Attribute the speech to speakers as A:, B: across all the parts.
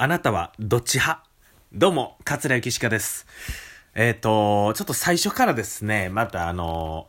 A: あなたはどっち派？どうも、桂ゆきしかです。えっ、と、ちょっと最初からですね、またあの、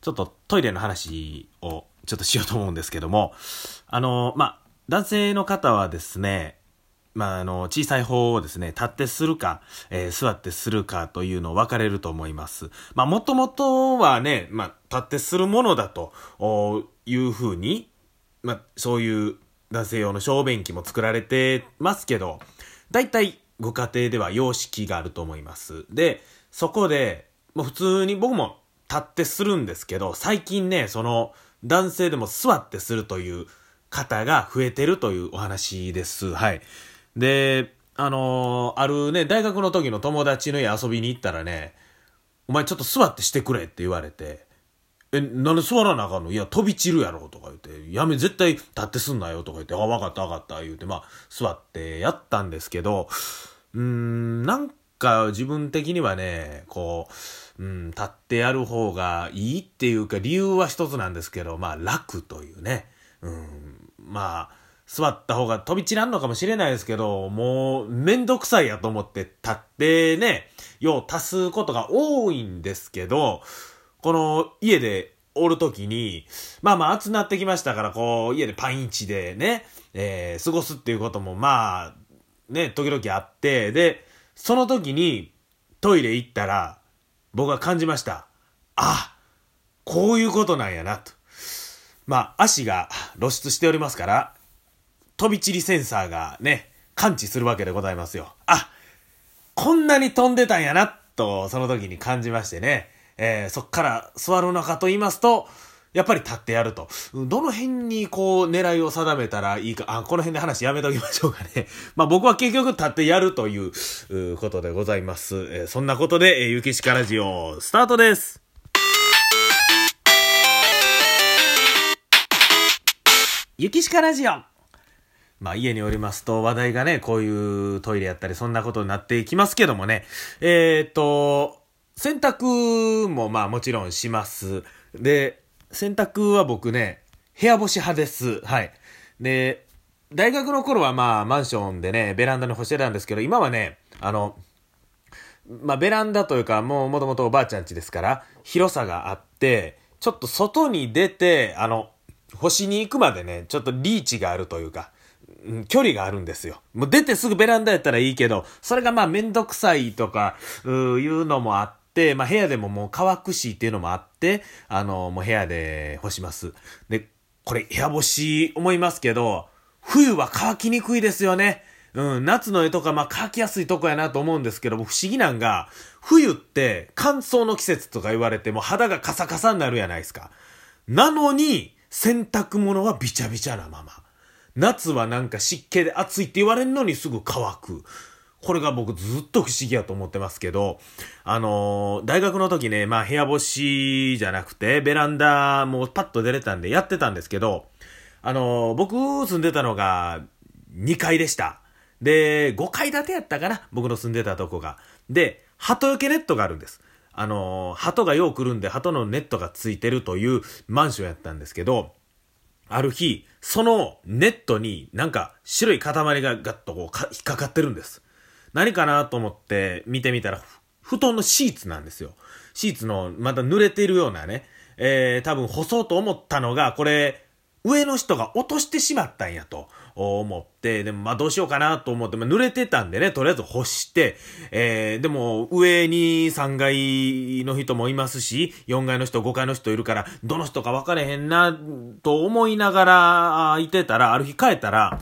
A: ちょっとトイレの話をちょっとしようと思うんですけども、あの、まあ、男性の方はですね、まあ、あの、小さい方をですね、立ってするか、えー座ってするかというのを分かれると思います。まあ、もともとはね、まあ、立ってするものだというふうに、まあ、そういう男性用の小便器も作られてますけど、大体ご家庭では様式があると思います。で、そこで、もう普通に僕も立ってするんですけど、最近ね、その男性でも座ってするという方が増えてるというお話です。はい。で、あのーあるね、大学の時の友達の家遊びに行ったらね、お前ちょっと座ってしてくれって言われて、え、なんで座らなあかんの？いや、飛び散るやろとか言って、やめ、絶対立ってすんなよとか言って、あ、わかったわかった言うて、まあ、座ってやったんですけど、うーん、なんか自分的にはね、こう、うん、立ってやる方がいいっていうか、理由は一つなんですけど、まあ、楽というね、うん、まあ、座った方が飛び散らんのかもしれないですけど、もう、めんどくさいやと思って立ってね、よう足すことが多いんですけど、この家でおるときに、まあまあ暑なってきましたから、こう、家でパンイチでね、えー過ごすっていうこともまあ、ね、時々あって、で、その時にトイレ行ったら、僕は感じました。あ、こういうことなんやな、と。まあ、足が露出しておりますから、飛び散りセンサーがね、感知するわけでございますよ。あ、こんなに飛んでたんやな、と、その時に感じましてね。えーそっから座るのかと言いますと、やっぱり立ってやると。どの辺にこう狙いを定めたらいいか、あ、この辺で話やめときましょうかね。まあ僕は結局立ってやるということでございます。えーそんなことで、えー、ゆきしかラジオ、スタートです。ゆきしかラジオまあ家におりますと話題がね、こういうトイレやったりそんなことになっていきますけどもね。えーっと、洗濯もまあもちろんします。で、洗濯は僕ね、部屋干し派です。はい。で、大学の頃はまあマンションでね、ベランダに干してたんですけど、今はね、あの、まあ、ベランダというか、もうもともとおばあちゃん家ですから、広さがあって、ちょっと外に出て、あの、星に行くまでね、ちょっとリーチがあるというか、距離があるんですよ。もう出てすぐベランダやったらいいけど、それがまあめんどくさいとか、ういうのもあって、まあ部屋でももう乾くしっていうのもあって、あの、もう部屋で干します。で、これ部屋干し思いますけど、冬は乾きにくいですよね。うん、夏の絵とか、まあ、乾きやすいとこやなと思うんですけども、不思議なんが、冬って乾燥の季節とか言われても肌がカサカサになるやないですか。なのに、洗濯物はビチャビチャなまま。夏はなんか湿気で暑いって言われるのにすぐ乾く。これが僕ずっと不思議やと思ってますけど、あのー大学の時ね、まあ部屋干しじゃなくて、ベランダもパッと出れたんでやってたんですけど、あのー僕住んでたのが2階でした。で、5階建てやったかな僕の住んでたとこが。で、鳩よけネットがあるんです。あのー鳩がよう来るんで鳩のネットがついてるというマンションやったんですけど、ある日、そのネットになんか白い塊がガッとこう引っかかってるんです。何かなと思って見てみたら、布団のシーツなんですよ。シーツのまた濡れてるようなね、えー、多分干そうと思ったのが、これ、上の人が落としてしまったんやと思って、でもまあどうしようかなと思って、まあ、濡れてたんでね、とりあえず干して、えー、でも上に3階の人もいますし、4階の人、5階の人いるから、どの人か分かれへんな、と思いながらいてたら、ある日帰ったら、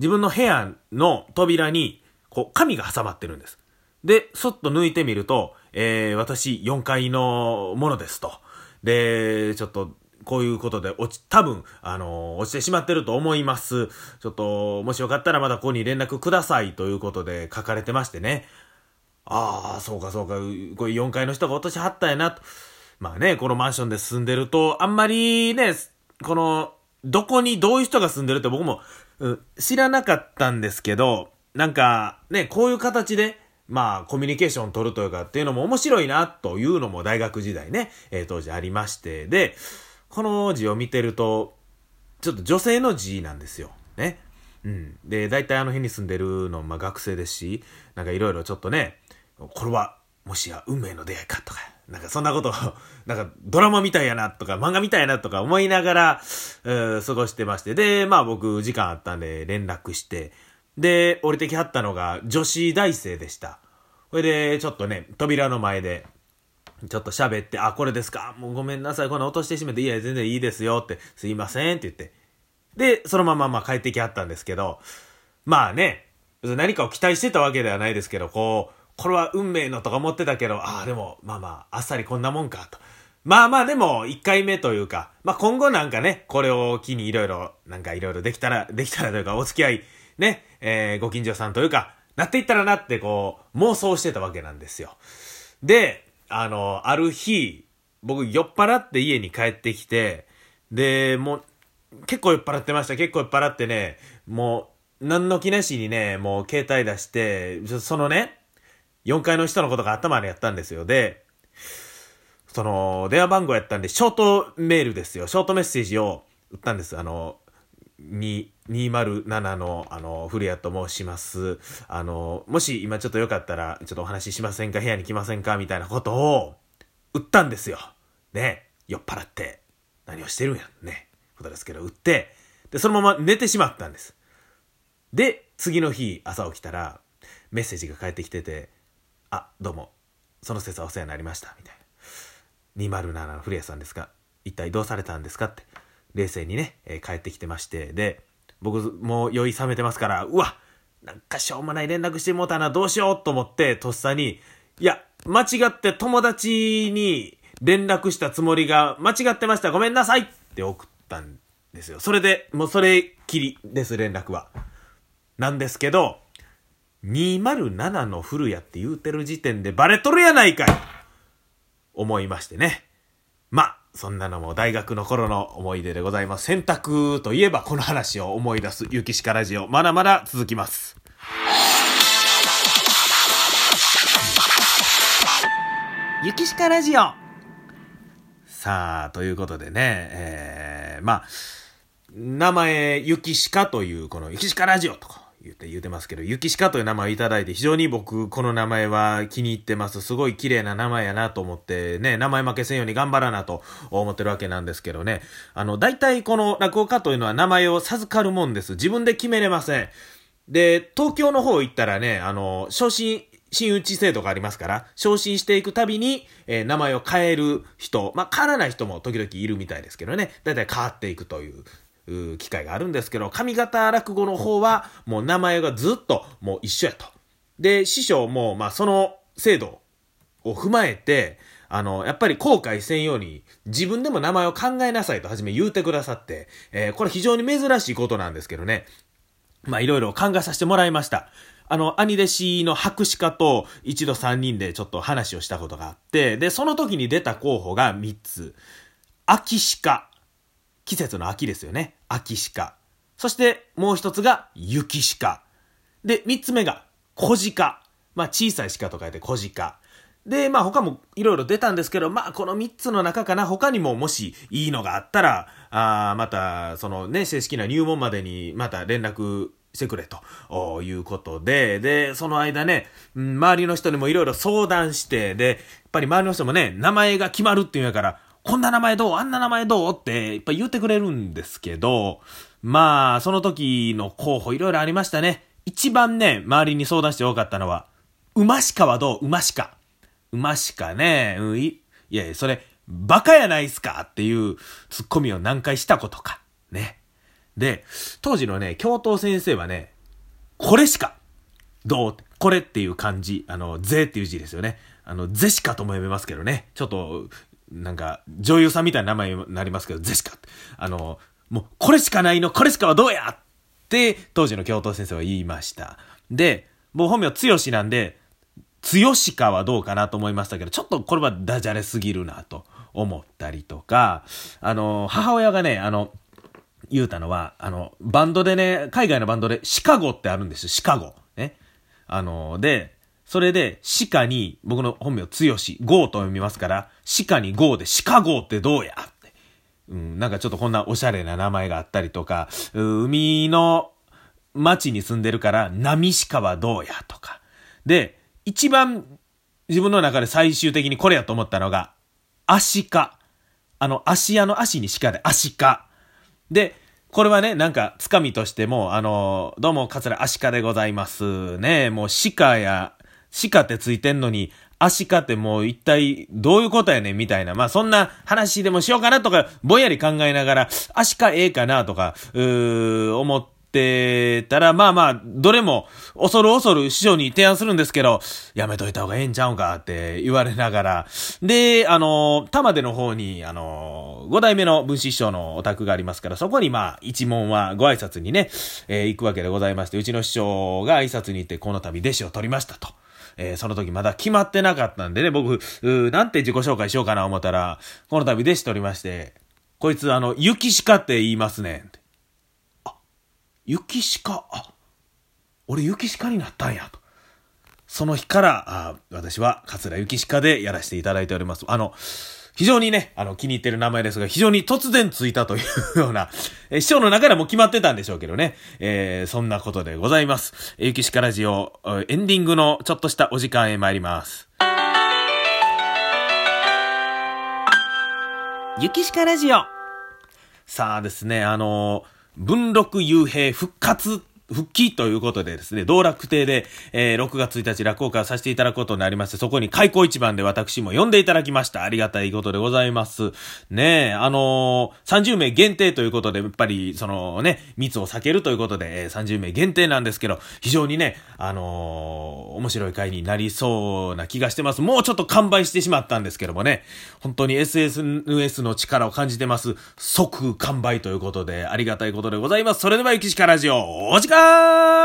A: 自分の部屋の扉に、こう、紙が挟まってるんです。で、そっと抜いてみると、えー、私4階のものですと。で、ちょっと、こういうことで落ち、多分、あのー落ちてしまってると思います。ちょっと、もしよかったらまたここに連絡くださいということで書かれてましてね。ああ、そうかそうか、これ4階の人が落としはったやなと。まあね、このマンションで住んでると、あんまりね、この、どこにどういう人が住んでるって僕も、うん知らなかったんですけど、なんか、ね、こういう形で、まあ、コミュニケーションを取るというかっていうのも面白いなというのも大学時代ね、えー当時ありまして、で、この字を見てると、ちょっと女性の字なんですよ。ね。うん。で、大体あの辺に住んでるの、まあ学生ですし、なんかいろいろちょっとね、これは、もしや運命の出会いかとか、なんかそんなことを、なんかドラマみたいやなとか漫画みたいやなとか思いながら、えー、過ごしてまして。で、まあ僕時間あったんで連絡して、で、降りてきはったのが女子大生でした。それで、ちょっとね、扉の前で、ちょっと喋って、あ、これですかもうごめんなさい。この落としてしめて、いや、全然いいですよって、すいませんって言って。で、そのまままあ帰ってきはったんですけど、まあね、何かを期待してたわけではないですけど、こう、これは運命のとか思ってたけど、ああ、でも、まあまあ、あっさりこんなもんかと。まあまあでも、一回目というか、まあ今後なんかね、これを機にいろいろ、なんかいろいろできたら、できたらというか、お付き合い、ね、えー、ご近所さんというか、なっていったらなってこう、妄想してたわけなんですよ。で、あの、ある日、僕酔っ払って家に帰ってきて、で、もう、結構酔っ払ってました。結構酔っ払ってね、もう、何の気なしにね、もう携帯出して、そのね、4階の人のことが頭にやったんですよ。で、その、電話番号やったんで、ショートメールですよ。ショートメッセージを打ったんです。あの、207の、あの、古谷と申します。あの、もし今ちょっとよかったら、ちょっとお話ししませんか？部屋に来ませんか？みたいなことを、売ったんですよ。ね。酔っ払って、何をしてるんやん。ね。ことですけど、売って、で、そのまま寝てしまったんです。で、次の日、朝起きたら、メッセージが返ってきてて、あ、どうも、その説はお世話になりました、みたいな。207の古谷さんですが、一体どうされたんですか？って。冷静にね、えー、帰ってきてまして、で、僕もう酔い冷めてますから、うわなんかしょうもない連絡してもうたな、どうしようと思って、とっさに、いや、間違って友達に連絡したつもりが、間違ってました、ごめんなさいって送ったんですよ。それで、もうそれきりです、連絡は。なんですけど、207の古谷って言うてる時点でバレとるやないかい思いましてね。まあそんなのも大学の頃の思い出でございます。選択といえばこの話を思い出すゆきしかラジオ。まだまだ続きます。ゆきしかラジオさあ、ということでね、えー、まあ、名前、ゆきしかという、このゆきしかラジオとか、言って言うてますけど、ゆきしかという名前をいただいて、非常に僕、この名前は気に入ってます。すごい綺麗な名前やなと思って、ね、名前負けせんように頑張らなと思ってるわけなんですけどね。あの、大体この落語家というのは名前を授かるもんです。自分で決めれません。で、東京の方行ったらね、あの、昇進、新打ち制度がありますから、昇進していくたびに、えー、名前を変える人、まあ、変わらない人も時々いるみたいですけどね、だいたい変わっていくという、機会があるんですけど、上方落語の方は、もう名前がずっともう一緒やと。で、師匠も、まあその制度を踏まえて、あの、やっぱり後悔せんように、自分でも名前を考えなさいと初め言うてくださって、えー、これ非常に珍しいことなんですけどね。まあいろいろ考えさせてもらいました。あの、兄弟子の博士課と一度三人でちょっと話をしたことがあって、で、その時に出た候補が三つ。秋鹿、季節の秋ですよね。秋鹿。そしてもう一つが雪鹿。で、三つ目が小鹿。まあ小さい鹿と書いて小鹿。で、まあ他もいろいろ出たんですけど、まあこの三つの中かな、他にももしいいのがあったら、あまた、そのね、正式な入門までにまた連絡してくれということで、で、その間ね、周りの人にもいろいろ相談して、で、やっぱり周りの人もね、名前が決まるっていうんやから、こんな名前どう？あんな名前どう？っていっぱい言ってくれるんですけど、まあ、その時の候補いろいろありましたね。一番ね、周りに相談して多かったのは、馬鹿はどう？馬鹿。馬鹿ね、うん、い、いやいや、それ、バカやないっすか？っていうツッコミを何回したことか。ね。で、当時のね、教頭先生はね、これしか、どう？これっていう漢字、あの、ぜっていう字ですよね。あの、ぜしかとも読めますけどね。ちょっと、なんか、女優さんみたいな名前になりますけど、ゼシカ。あの、もう、これしかないの、これしかはどうやって、当時の教頭先生は言いました。で、もう本名、つよしなんで、つよしかはどうかなと思いましたけど、ちょっとこれはダジャレすぎるなと思ったりとか、あの、母親がね、あの、言うたのは、あの、バンドでね、海外のバンドでシカゴってあるんですよ、シカゴ。ね。あの、で、それで、鹿に、僕の本名、つよし、ゴーと読みますから、鹿にゴーで、鹿ゴーってどうやって。うん、なんかちょっとこんなおしゃれな名前があったりとか、海の、町に住んでるから、波鹿はどうやとか。で、一番自分の中で最終的にこれやと思ったのが、アシカ。あの、足屋の足に鹿でアシカ。で、これはね、なんか、つかみとしても、あの、どうも、桂アシカでございます。ね、もう鹿や、鹿ってついてんのに、アシカってもう一体どういうことやねんみたいな。まあそんな話でもしようかなとか、ぼんやり考えながら、アシカええかなとか、うー、思って、たら、まあまあ、どれも恐る恐る師匠に提案するんですけど、やめといた方がええんちゃうんかって言われながら、で、あの、玉出の方に、あの、五代目の分子師匠のお宅がありますから、そこにまあ、一門はご挨拶にね、えー、行くわけでございまして、うちの師匠が挨拶に行って、この度弟子を取りましたと。えー、その時まだ決まってなかったんでね、僕、なんて自己紹介しようかな思ったら、この度弟子とりまして、こいつあの、雪鹿って言いますねん。雪鹿、あ、俺雪鹿になったんやと。その日から、あ私は桂雪鹿でやらせていただいております。あの、非常にね、あの、気に入ってる名前ですが、非常に突然ついたというような、え師匠の中でも決まってたんでしょうけどね。えー、そんなことでございます。えゆきしかラジオ、エンディングのちょっとしたお時間へ参ります。ゆきしかラジオ。さあですね、あの文禄幽閉復活復帰ということでですね、道楽亭で、えー、6月1日落語会させていただくことになりまして、そこに開口一番で私も呼んでいただきました。ありがたいことでございます。ねえ、あのー、30名限定ということで、やっぱり、そのね、密を避けるということで、えー、30名限定なんですけど、非常にね、あのー、面白い会になりそうな気がしてます。もうちょっと完売してしまったんですけどもね、本当に SNS の力を感じてます。即完売ということで、ありがたいことでございます。それでは、ゆきしかラジオ、お時間 Krishna!